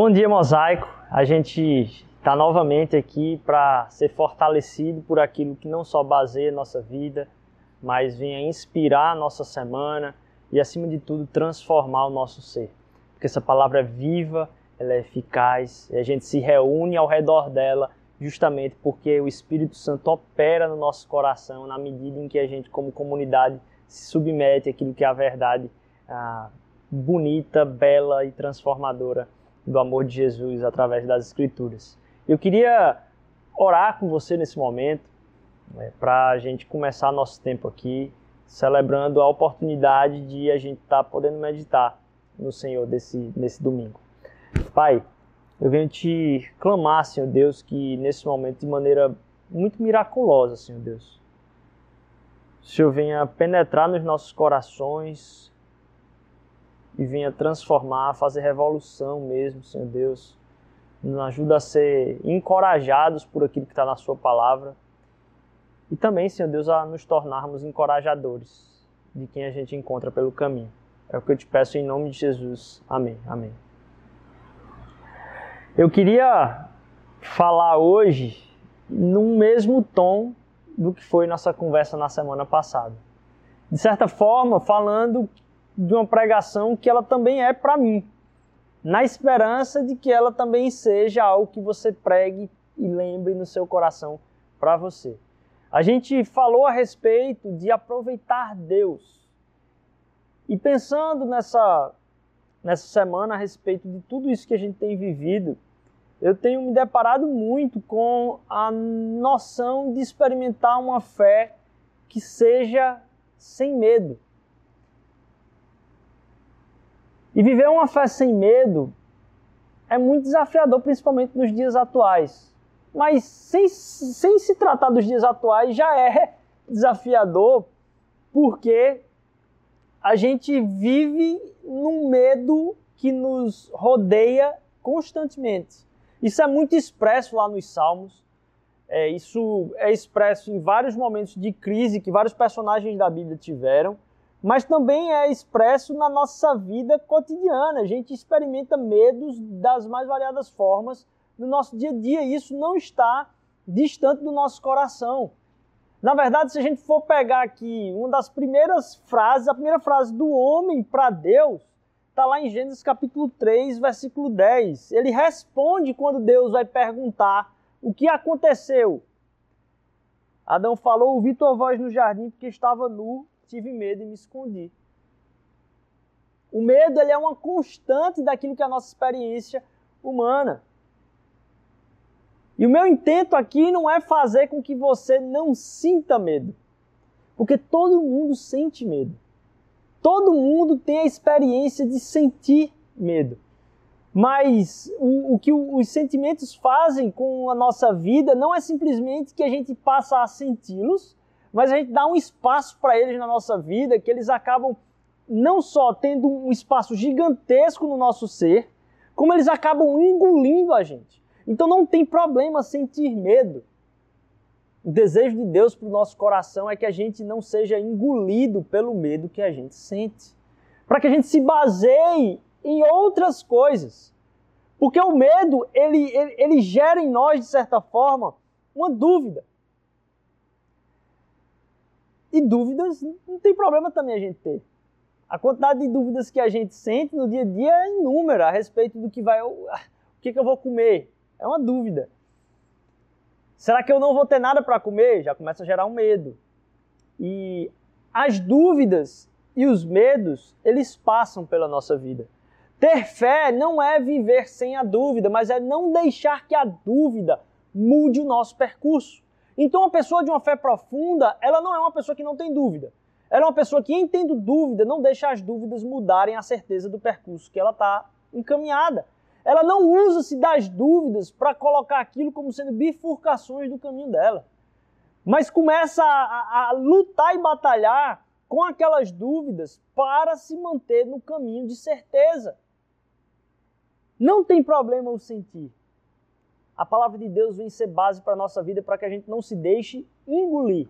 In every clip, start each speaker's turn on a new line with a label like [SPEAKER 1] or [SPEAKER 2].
[SPEAKER 1] Bom dia, Mosaico. A gente está novamente aqui para ser fortalecido por aquilo que não só baseia nossa vida, mas venha inspirar a nossa semana e, acima de tudo, transformar o nosso ser. Porque essa palavra é viva, ela é eficaz e a gente se reúne ao redor dela justamente porque o Espírito Santo opera no nosso coração na medida em que a gente, como comunidade, se submete àquilo que é a verdade ah, bonita, bela e transformadora do amor de Jesus através das Escrituras. Eu queria orar com você nesse momento, né, para a gente começar nosso tempo aqui, celebrando a oportunidade de a gente estar tá podendo meditar no Senhor desse, nesse domingo. Pai, eu venho te clamar, Senhor Deus, que nesse momento, de maneira muito miraculosa, Senhor Deus, o Senhor venha penetrar nos nossos corações, e venha transformar, fazer revolução mesmo, Senhor Deus. Nos ajuda a ser encorajados por aquilo que está na Sua palavra. E também, Senhor Deus, a nos tornarmos encorajadores de quem a gente encontra pelo caminho. É o que eu te peço em nome de Jesus. Amém. Amém. Eu queria falar hoje no mesmo tom do que foi nossa conversa na semana passada. De certa forma, falando de uma pregação que ela também é para mim, na esperança de que ela também seja algo que você pregue e lembre no seu coração para você. A gente falou a respeito de aproveitar Deus. E pensando nessa, nessa semana a respeito de tudo isso que a gente tem vivido, eu tenho me deparado muito com a noção de experimentar uma fé que seja sem medo. E viver uma fé sem medo é muito desafiador, principalmente nos dias atuais. Mas sem, sem se tratar dos dias atuais, já é desafiador, porque a gente vive num medo que nos rodeia constantemente. Isso é muito expresso lá nos Salmos. É, isso é expresso em vários momentos de crise que vários personagens da Bíblia tiveram mas também é expresso na nossa vida cotidiana. A gente experimenta medos das mais variadas formas no nosso dia a dia e isso não está distante do nosso coração. Na verdade, se a gente for pegar aqui uma das primeiras frases, a primeira frase do homem para Deus, está lá em Gênesis capítulo 3, versículo 10. Ele responde quando Deus vai perguntar o que aconteceu. Adão falou: Ouvi tua voz no jardim porque estava nu tive medo e me escondi. O medo ele é uma constante daquilo que é a nossa experiência humana. E o meu intento aqui não é fazer com que você não sinta medo. Porque todo mundo sente medo. Todo mundo tem a experiência de sentir medo. Mas o, o que os sentimentos fazem com a nossa vida não é simplesmente que a gente passa a senti-los, mas a gente dá um espaço para eles na nossa vida que eles acabam não só tendo um espaço gigantesco no nosso ser, como eles acabam engolindo a gente. Então não tem problema sentir medo. O desejo de Deus para o nosso coração é que a gente não seja engolido pelo medo que a gente sente. Para que a gente se baseie em outras coisas. Porque o medo, ele, ele, ele gera em nós, de certa forma, uma dúvida. E dúvidas não tem problema também a gente ter. A quantidade de dúvidas que a gente sente no dia a dia é inúmera a respeito do que vai. O que, que eu vou comer? É uma dúvida. Será que eu não vou ter nada para comer? Já começa a gerar um medo. E as dúvidas e os medos, eles passam pela nossa vida. Ter fé não é viver sem a dúvida, mas é não deixar que a dúvida mude o nosso percurso. Então, uma pessoa de uma fé profunda, ela não é uma pessoa que não tem dúvida. Ela é uma pessoa que, entendo dúvida, não deixa as dúvidas mudarem a certeza do percurso que ela está encaminhada. Ela não usa-se das dúvidas para colocar aquilo como sendo bifurcações do caminho dela. Mas começa a, a, a lutar e batalhar com aquelas dúvidas para se manter no caminho de certeza. Não tem problema o sentir a palavra de Deus vem ser base para a nossa vida para que a gente não se deixe engolir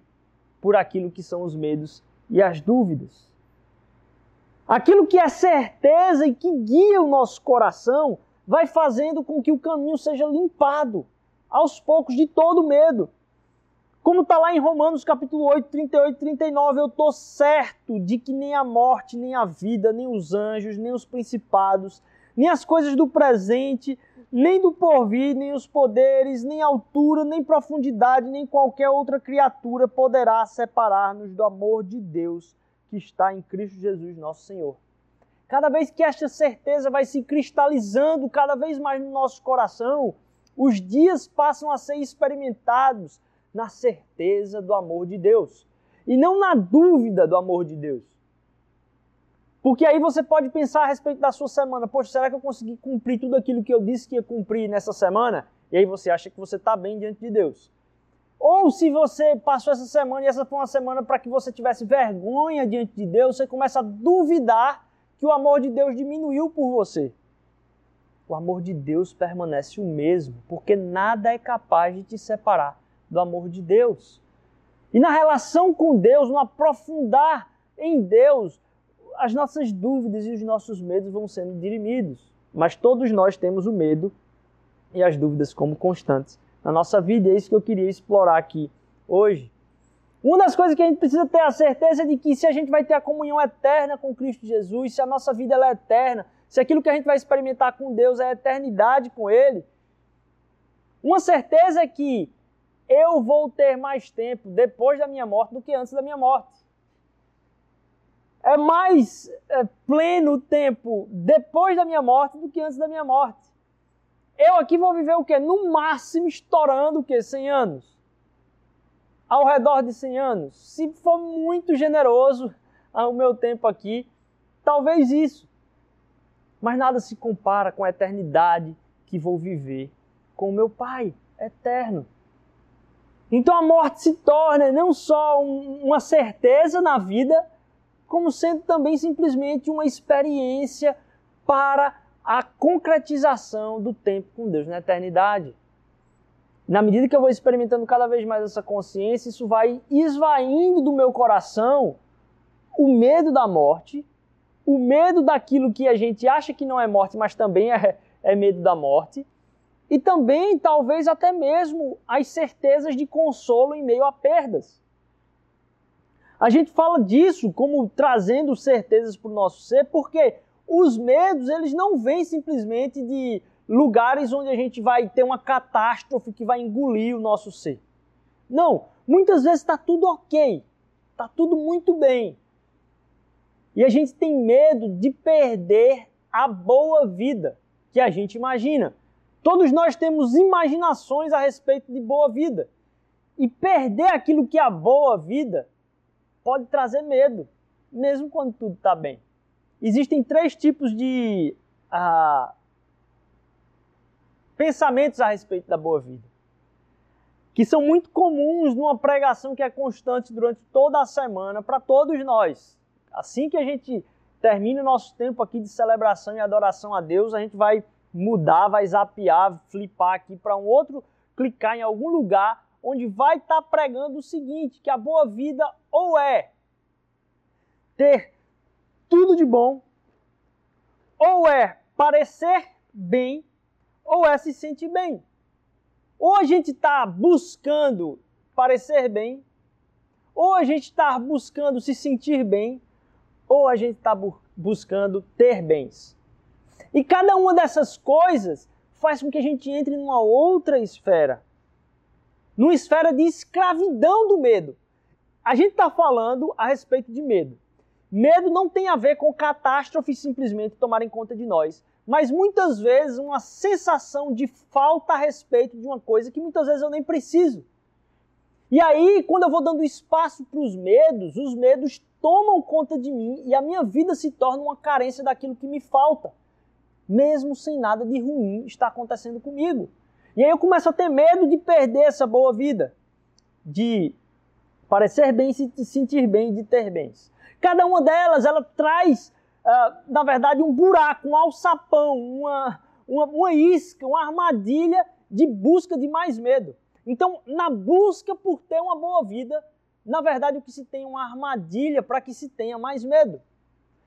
[SPEAKER 1] por aquilo que são os medos e as dúvidas. Aquilo que é certeza e que guia o nosso coração vai fazendo com que o caminho seja limpado aos poucos de todo medo. Como está lá em Romanos capítulo 8, 38 e 39, eu estou certo de que nem a morte, nem a vida, nem os anjos, nem os principados, nem as coisas do presente, nem do porvir, nem os poderes, nem altura, nem profundidade, nem qualquer outra criatura poderá separar-nos do amor de Deus que está em Cristo Jesus, nosso Senhor. Cada vez que esta certeza vai se cristalizando cada vez mais no nosso coração, os dias passam a ser experimentados na certeza do amor de Deus e não na dúvida do amor de Deus. Porque aí você pode pensar a respeito da sua semana. Poxa, será que eu consegui cumprir tudo aquilo que eu disse que ia cumprir nessa semana? E aí você acha que você está bem diante de Deus. Ou se você passou essa semana e essa foi uma semana para que você tivesse vergonha diante de Deus, você começa a duvidar que o amor de Deus diminuiu por você. O amor de Deus permanece o mesmo, porque nada é capaz de te separar do amor de Deus. E na relação com Deus, no aprofundar em Deus, as nossas dúvidas e os nossos medos vão sendo dirimidos. Mas todos nós temos o medo e as dúvidas como constantes na nossa vida. E é isso que eu queria explorar aqui hoje. Uma das coisas que a gente precisa ter a certeza é de que se a gente vai ter a comunhão eterna com Cristo Jesus, se a nossa vida é eterna, se aquilo que a gente vai experimentar com Deus é a eternidade com Ele, uma certeza é que eu vou ter mais tempo depois da minha morte do que antes da minha morte é mais é, pleno o tempo depois da minha morte do que antes da minha morte. Eu aqui vou viver o quê? No máximo estourando o quê? 100 anos. Ao redor de 100 anos. Se for muito generoso o meu tempo aqui, talvez isso. Mas nada se compara com a eternidade que vou viver com o meu Pai eterno. Então a morte se torna não só um, uma certeza na vida, como sendo também simplesmente uma experiência para a concretização do tempo com Deus na eternidade. Na medida que eu vou experimentando cada vez mais essa consciência, isso vai esvaindo do meu coração o medo da morte, o medo daquilo que a gente acha que não é morte, mas também é, é medo da morte, e também talvez até mesmo as certezas de consolo em meio a perdas. A gente fala disso como trazendo certezas para o nosso ser, porque os medos eles não vêm simplesmente de lugares onde a gente vai ter uma catástrofe que vai engolir o nosso ser. Não, muitas vezes está tudo ok, está tudo muito bem. E a gente tem medo de perder a boa vida que a gente imagina. Todos nós temos imaginações a respeito de boa vida. E perder aquilo que é a boa vida pode trazer medo, mesmo quando tudo está bem. Existem três tipos de ah, pensamentos a respeito da boa vida, que são muito comuns numa pregação que é constante durante toda a semana para todos nós. Assim que a gente termina o nosso tempo aqui de celebração e adoração a Deus, a gente vai mudar, vai zapear, flipar aqui para um outro, clicar em algum lugar onde vai estar tá pregando o seguinte, que a boa vida ou é ter tudo de bom, ou é parecer bem, ou é se sentir bem. Ou a gente está buscando parecer bem, ou a gente está buscando se sentir bem, ou a gente está bu buscando ter bens. E cada uma dessas coisas faz com que a gente entre numa outra esfera numa esfera de escravidão do medo. A gente está falando a respeito de medo. Medo não tem a ver com catástrofes simplesmente tomarem conta de nós, mas muitas vezes uma sensação de falta a respeito de uma coisa que muitas vezes eu nem preciso. E aí, quando eu vou dando espaço para os medos, os medos tomam conta de mim e a minha vida se torna uma carência daquilo que me falta, mesmo sem nada de ruim estar acontecendo comigo. E aí eu começo a ter medo de perder essa boa vida, de parecer bem, se sentir bem, de ter bens. Cada uma delas, ela traz, uh, na verdade, um buraco, um alçapão, uma, uma, uma isca, uma armadilha de busca de mais medo. Então, na busca por ter uma boa vida, na verdade, o que se tem é uma armadilha para que se tenha mais medo.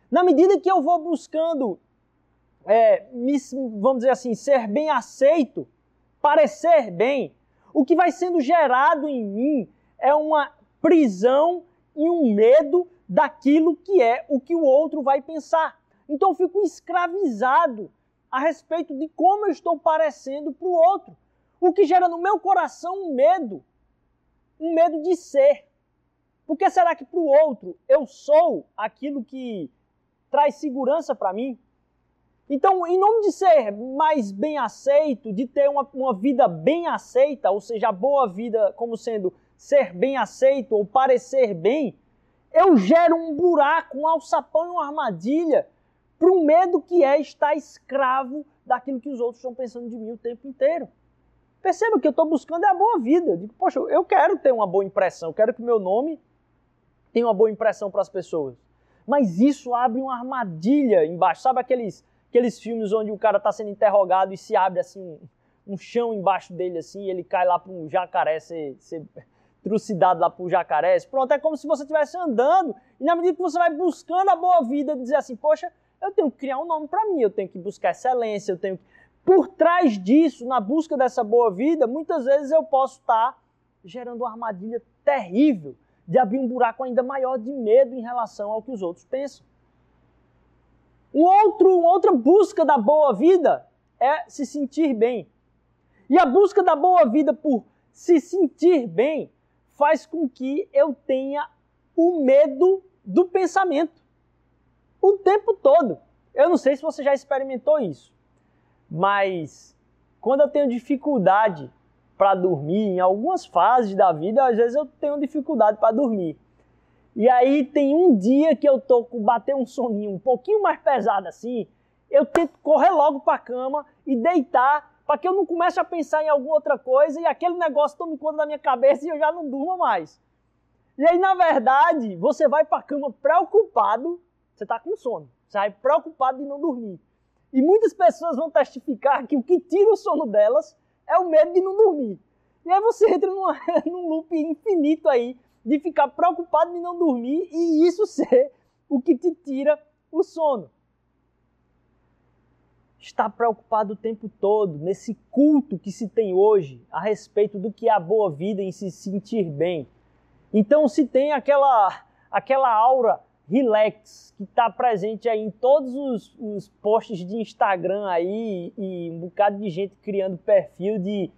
[SPEAKER 1] Na medida que eu vou buscando é, me, vamos dizer assim, ser bem aceito, parecer bem, o que vai sendo gerado em mim é uma prisão e um medo daquilo que é o que o outro vai pensar. Então eu fico escravizado a respeito de como eu estou parecendo para o outro. O que gera no meu coração um medo, um medo de ser. Porque será que para o outro eu sou aquilo que traz segurança para mim? Então, em nome de ser mais bem aceito, de ter uma, uma vida bem aceita, ou seja, a boa vida como sendo ser bem aceito ou parecer bem, eu gero um buraco, um alçapão e uma armadilha para o medo que é estar escravo daquilo que os outros estão pensando de mim o tempo inteiro. Perceba que eu estou buscando é a boa vida. Digo, poxa, eu quero ter uma boa impressão, eu quero que o meu nome tenha uma boa impressão para as pessoas. Mas isso abre uma armadilha embaixo. Sabe aqueles, aqueles filmes onde o cara está sendo interrogado e se abre assim um, um chão embaixo dele assim, e ele cai lá para um jacaré ser, ser trucidado lá pro jacaré. Pronto, é como se você estivesse andando e na medida que você vai buscando a boa vida, dizer assim, poxa, eu tenho que criar um nome para mim, eu tenho que buscar excelência, eu tenho que... Por trás disso, na busca dessa boa vida, muitas vezes eu posso estar gerando uma armadilha terrível de abrir um buraco ainda maior de medo em relação ao que os outros pensam. Um outro, uma outra busca da boa vida é se sentir bem. E a busca da boa vida por se sentir bem faz com que eu tenha o medo do pensamento. O tempo todo. Eu não sei se você já experimentou isso, mas quando eu tenho dificuldade para dormir, em algumas fases da vida, às vezes eu tenho dificuldade para dormir. E aí tem um dia que eu tô com bater um soninho um pouquinho mais pesado assim, eu tento correr logo para a cama e deitar para que eu não comece a pensar em alguma outra coisa e aquele negócio tome conta da minha cabeça e eu já não durma mais. E aí, na verdade, você vai para a cama preocupado, você está com sono, você vai preocupado de não dormir. E muitas pessoas vão testificar que o que tira o sono delas é o medo de não dormir. E aí você entra numa, num loop infinito aí de ficar preocupado de não dormir e isso ser o que te tira o sono está preocupado o tempo todo nesse culto que se tem hoje a respeito do que é a boa vida em se sentir bem. Então se tem aquela aquela aura relax que está presente aí em todos os, os posts de Instagram aí e um bocado de gente criando perfil de,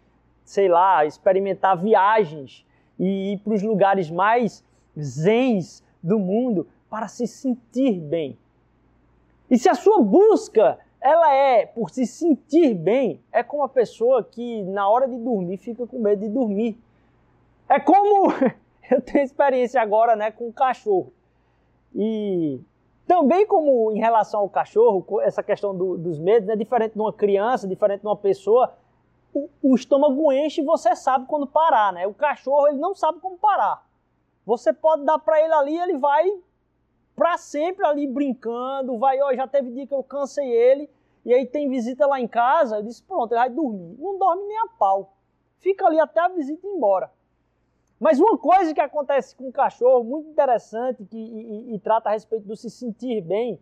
[SPEAKER 1] sei lá, experimentar viagens e ir para os lugares mais zens do mundo para se sentir bem. E se a sua busca ela é, por se sentir bem, é como a pessoa que na hora de dormir fica com medo de dormir. É como eu tenho experiência agora, né, com o cachorro. E também como em relação ao cachorro, essa questão do, dos medos, é né, diferente de uma criança, diferente de uma pessoa, o, o estômago enche e você sabe quando parar, né? O cachorro ele não sabe como parar. Você pode dar para ele ali, ele vai para sempre ali brincando, vai, ó, já teve dia que eu cansei ele, e aí tem visita lá em casa, eu disse, pronto, ele vai dormir. Não dorme nem a pau. Fica ali até a visita ir embora. Mas uma coisa que acontece com o cachorro, muito interessante, que, e, e, e trata a respeito do se sentir bem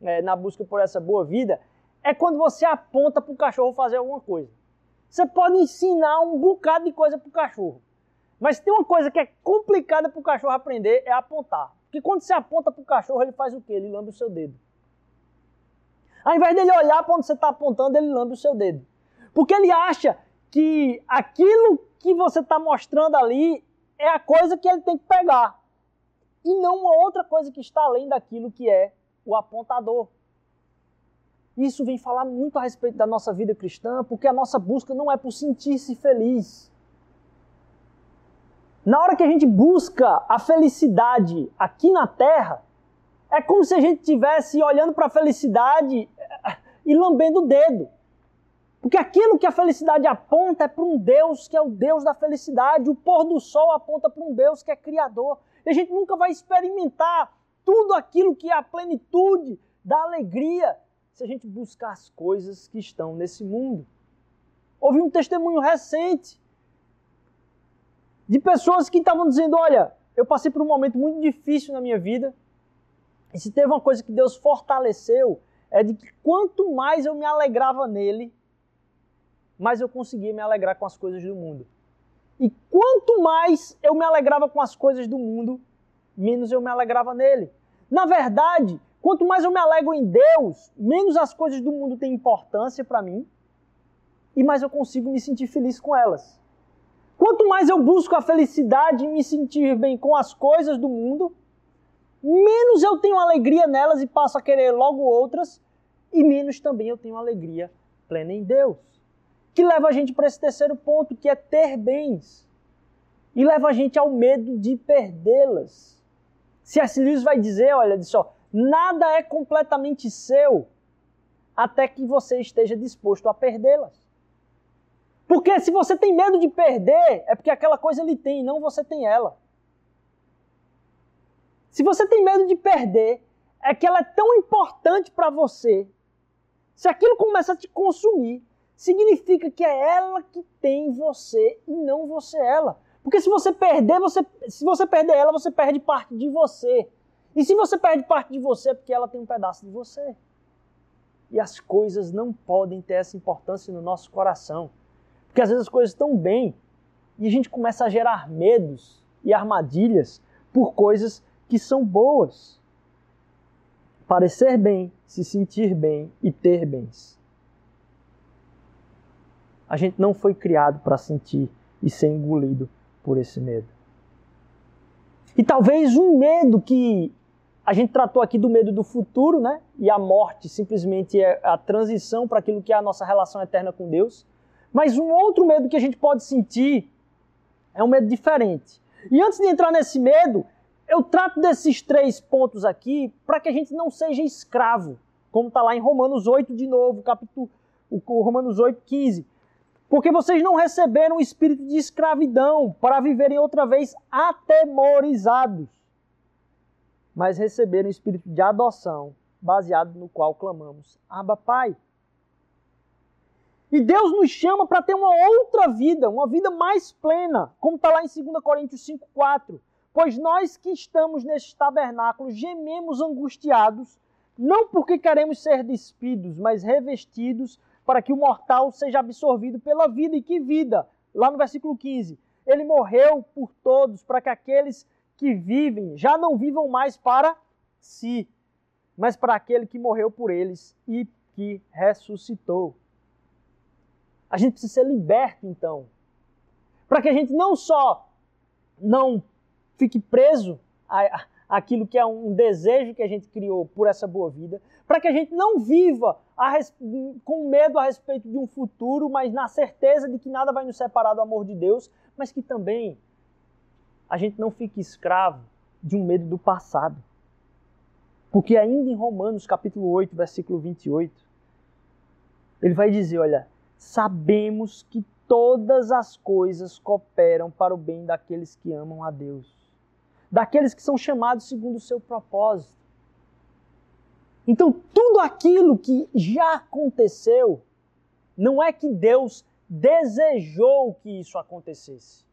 [SPEAKER 1] é, na busca por essa boa vida, é quando você aponta para o cachorro fazer alguma coisa. Você pode ensinar um bocado de coisa para o cachorro. Mas tem uma coisa que é complicada para o cachorro aprender, é apontar. Porque quando você aponta para o cachorro, ele faz o quê? Ele lambe o seu dedo. Ao invés dele olhar para onde você está apontando, ele lambe o seu dedo. Porque ele acha que aquilo que você está mostrando ali é a coisa que ele tem que pegar. E não uma outra coisa que está além daquilo que é o apontador. Isso vem falar muito a respeito da nossa vida cristã, porque a nossa busca não é por sentir-se feliz. Na hora que a gente busca a felicidade aqui na terra, é como se a gente estivesse olhando para a felicidade eh, e lambendo o dedo. Porque aquilo que a felicidade aponta é para um Deus que é o Deus da felicidade. O pôr do sol aponta para um Deus que é criador. E a gente nunca vai experimentar tudo aquilo que é a plenitude da alegria se a gente buscar as coisas que estão nesse mundo. Houve um testemunho recente de pessoas que estavam dizendo: Olha, eu passei por um momento muito difícil na minha vida, e se teve uma coisa que Deus fortaleceu, é de que quanto mais eu me alegrava nele, mais eu conseguia me alegrar com as coisas do mundo. E quanto mais eu me alegrava com as coisas do mundo, menos eu me alegrava nele. Na verdade, quanto mais eu me alegro em Deus, menos as coisas do mundo têm importância para mim e mais eu consigo me sentir feliz com elas. Quanto mais eu busco a felicidade e me sentir bem com as coisas do mundo, menos eu tenho alegria nelas e passo a querer logo outras, e menos também eu tenho alegria plena em Deus. Que leva a gente para esse terceiro ponto, que é ter bens. E leva a gente ao medo de perdê-las. C.S. Lewis vai dizer, olha só, nada é completamente seu até que você esteja disposto a perdê-las. Porque se você tem medo de perder, é porque aquela coisa ele tem, não você tem ela. Se você tem medo de perder, é que ela é tão importante para você. Se aquilo começa a te consumir, significa que é ela que tem você e não você ela. Porque se você perder, você, se você perder ela, você perde parte de você. E se você perde parte de você, é porque ela tem um pedaço de você. E as coisas não podem ter essa importância no nosso coração. Porque às vezes as coisas estão bem e a gente começa a gerar medos e armadilhas por coisas que são boas. Parecer bem, se sentir bem e ter bens. A gente não foi criado para sentir e ser engolido por esse medo. E talvez um medo que a gente tratou aqui do medo do futuro, né? E a morte simplesmente é a transição para aquilo que é a nossa relação eterna com Deus. Mas um outro medo que a gente pode sentir é um medo diferente. E antes de entrar nesse medo, eu trato desses três pontos aqui para que a gente não seja escravo, como está lá em Romanos 8 de novo, capítulo Romanos 8, 15. Porque vocês não receberam o espírito de escravidão para viverem outra vez atemorizados, mas receberam o espírito de adoção, baseado no qual clamamos: Abba, Pai. E Deus nos chama para ter uma outra vida, uma vida mais plena, como está lá em 2 Coríntios 5,4. Pois nós que estamos neste tabernáculo gememos angustiados, não porque queremos ser despidos, mas revestidos para que o mortal seja absorvido pela vida. E que vida? Lá no versículo 15. Ele morreu por todos, para que aqueles que vivem já não vivam mais para si, mas para aquele que morreu por eles e que ressuscitou. A gente precisa ser liberto, então. Para que a gente não só não fique preso a, aquilo que é um desejo que a gente criou por essa boa vida, para que a gente não viva res... com medo a respeito de um futuro, mas na certeza de que nada vai nos separar do amor de Deus, mas que também a gente não fique escravo de um medo do passado. Porque ainda em Romanos capítulo 8, versículo 28, ele vai dizer, olha, sabemos que todas as coisas cooperam para o bem daqueles que amam a Deus, daqueles que são chamados segundo o seu propósito. Então, tudo aquilo que já aconteceu, não é que Deus desejou que isso acontecesse.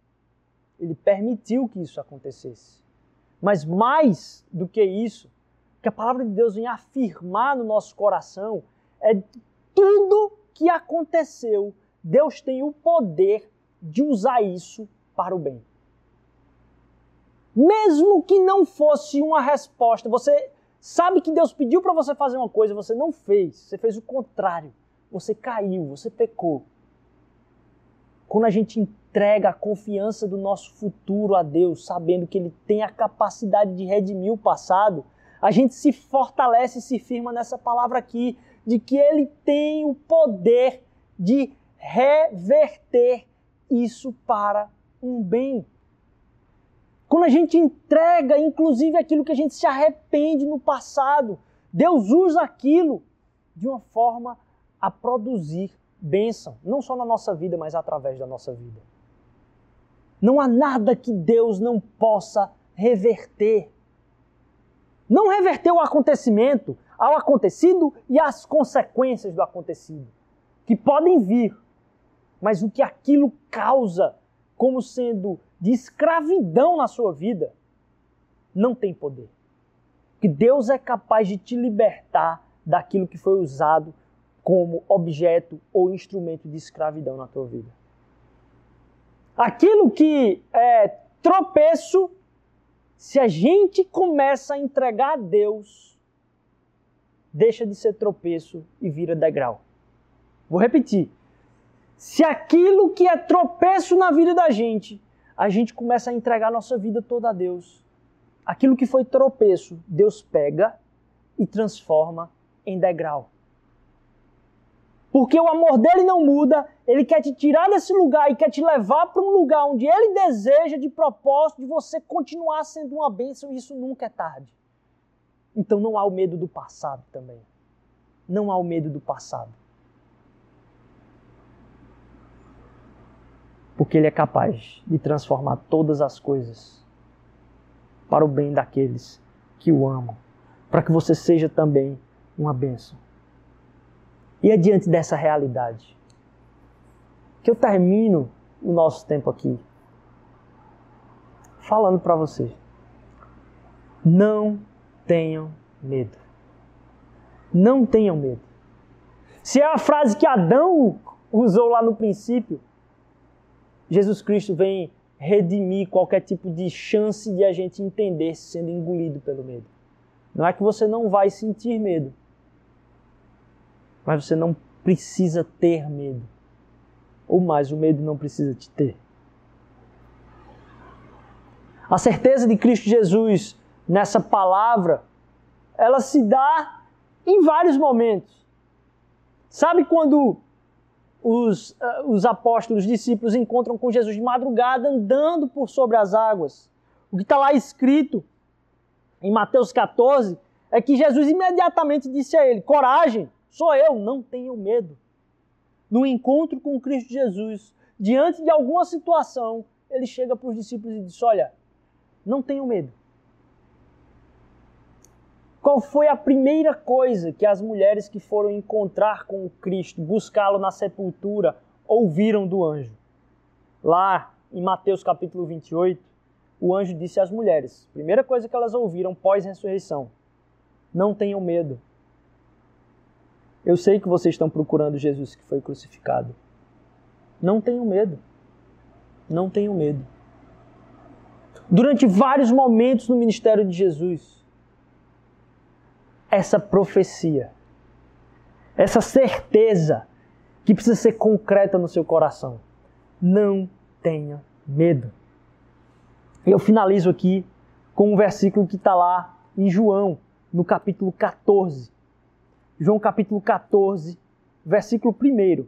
[SPEAKER 1] Ele permitiu que isso acontecesse. Mas mais do que isso, que a palavra de Deus vem afirmar no nosso coração é tudo que aconteceu, Deus tem o poder de usar isso para o bem. Mesmo que não fosse uma resposta, você sabe que Deus pediu para você fazer uma coisa, você não fez, você fez o contrário, você caiu, você pecou. Quando a gente entrega a confiança do nosso futuro a Deus, sabendo que Ele tem a capacidade de redimir o passado, a gente se fortalece e se firma nessa palavra aqui de que ele tem o poder de reverter isso para um bem. Quando a gente entrega, inclusive, aquilo que a gente se arrepende no passado, Deus usa aquilo de uma forma a produzir bênção, não só na nossa vida, mas através da nossa vida. Não há nada que Deus não possa reverter. Não reverter o acontecimento, ao acontecido e às consequências do acontecido, que podem vir, mas o que aquilo causa como sendo de escravidão na sua vida, não tem poder. Que Deus é capaz de te libertar daquilo que foi usado como objeto ou instrumento de escravidão na tua vida. Aquilo que é tropeço, se a gente começa a entregar a Deus, deixa de ser tropeço e vira degrau. Vou repetir. Se aquilo que é tropeço na vida da gente, a gente começa a entregar a nossa vida toda a Deus. Aquilo que foi tropeço, Deus pega e transforma em degrau. Porque o amor dele não muda, ele quer te tirar desse lugar e quer te levar para um lugar onde ele deseja de propósito de você continuar sendo uma bênção e isso nunca é tarde. Então não há o medo do passado também. Não há o medo do passado. Porque ele é capaz de transformar todas as coisas para o bem daqueles que o amam, para que você seja também uma bênção. E é diante dessa realidade que eu termino o nosso tempo aqui falando para você. Não tenham medo. Não tenham medo. Se é a frase que Adão usou lá no princípio, Jesus Cristo vem redimir qualquer tipo de chance de a gente entender sendo engolido pelo medo. Não é que você não vai sentir medo, mas você não precisa ter medo. Ou mais, o medo não precisa te ter. A certeza de Cristo Jesus nessa palavra, ela se dá em vários momentos. Sabe quando os, uh, os apóstolos, os discípulos encontram com Jesus de madrugada andando por sobre as águas? O que está lá escrito em Mateus 14 é que Jesus imediatamente disse a ele: Coragem, Sou eu, não tenham medo. No encontro com Cristo Jesus, diante de alguma situação, ele chega para os discípulos e diz: Olha, não tenham medo. Qual foi a primeira coisa que as mulheres que foram encontrar com Cristo, buscá-lo na sepultura, ouviram do anjo? Lá em Mateus capítulo 28, o anjo disse às mulheres: primeira coisa que elas ouviram pós-ressurreição: não tenham medo. Eu sei que vocês estão procurando Jesus que foi crucificado. Não tenham medo. Não tenham medo. Durante vários momentos no ministério de Jesus, essa profecia, essa certeza que precisa ser concreta no seu coração. Não tenha medo. Eu finalizo aqui com um versículo que está lá em João, no capítulo 14 João capítulo 14, versículo 1.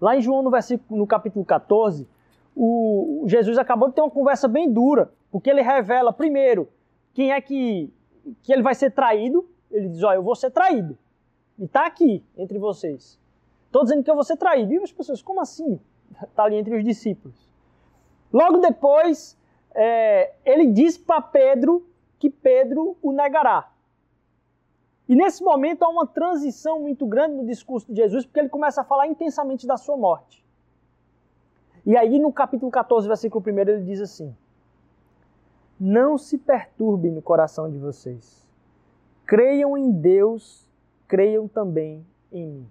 [SPEAKER 1] Lá em João, no, versículo, no capítulo 14, o, Jesus acabou de ter uma conversa bem dura, porque ele revela, primeiro, quem é que, que ele vai ser traído. Ele diz: Olha, eu vou ser traído. E está aqui entre vocês. Estou dizendo que eu vou ser traído. E as pessoas, como assim? Está ali entre os discípulos. Logo depois, é, ele diz para Pedro que Pedro o negará. E nesse momento há uma transição muito grande no discurso de Jesus, porque ele começa a falar intensamente da sua morte. E aí no capítulo 14, versículo 1, ele diz assim: Não se perturbem no coração de vocês. Creiam em Deus, creiam também em mim.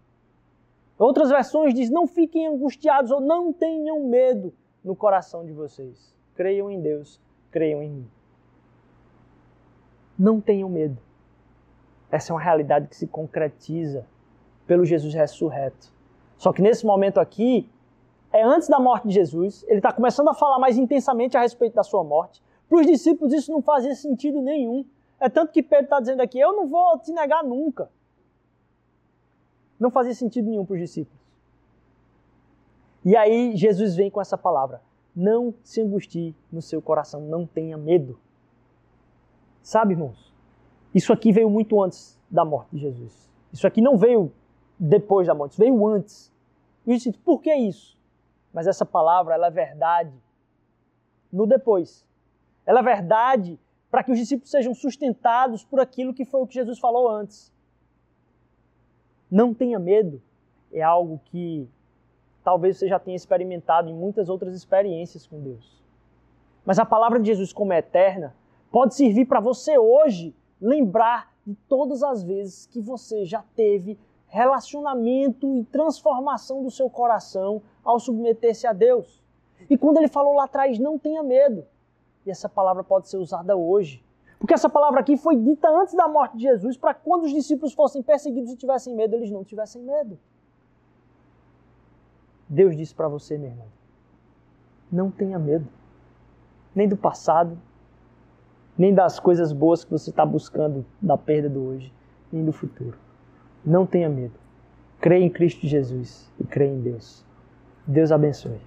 [SPEAKER 1] Outras versões diz: Não fiquem angustiados ou não tenham medo no coração de vocês. Creiam em Deus, creiam em mim. Não tenham medo. Essa é uma realidade que se concretiza pelo Jesus ressurreto. Só que nesse momento aqui, é antes da morte de Jesus, ele está começando a falar mais intensamente a respeito da sua morte. Para os discípulos isso não fazia sentido nenhum. É tanto que Pedro está dizendo aqui: Eu não vou te negar nunca. Não fazia sentido nenhum para os discípulos. E aí Jesus vem com essa palavra: Não se angustie no seu coração, não tenha medo. Sabe, irmãos? Isso aqui veio muito antes da morte de Jesus. Isso aqui não veio depois da morte, veio antes. E eu disse, por que isso? Mas essa palavra, ela é verdade no depois. Ela é verdade para que os discípulos sejam sustentados por aquilo que foi o que Jesus falou antes. Não tenha medo é algo que talvez você já tenha experimentado em muitas outras experiências com Deus. Mas a palavra de Jesus, como é eterna, pode servir para você hoje lembrar de todas as vezes que você já teve relacionamento e transformação do seu coração ao submeter-se a Deus. E quando ele falou lá atrás, não tenha medo. E essa palavra pode ser usada hoje. Porque essa palavra aqui foi dita antes da morte de Jesus, para quando os discípulos fossem perseguidos e tivessem medo, eles não tivessem medo. Deus disse para você, meu irmão, não tenha medo. Nem do passado, nem das coisas boas que você está buscando da perda do hoje, nem do futuro. Não tenha medo. Creia em Cristo Jesus e creia em Deus. Deus abençoe.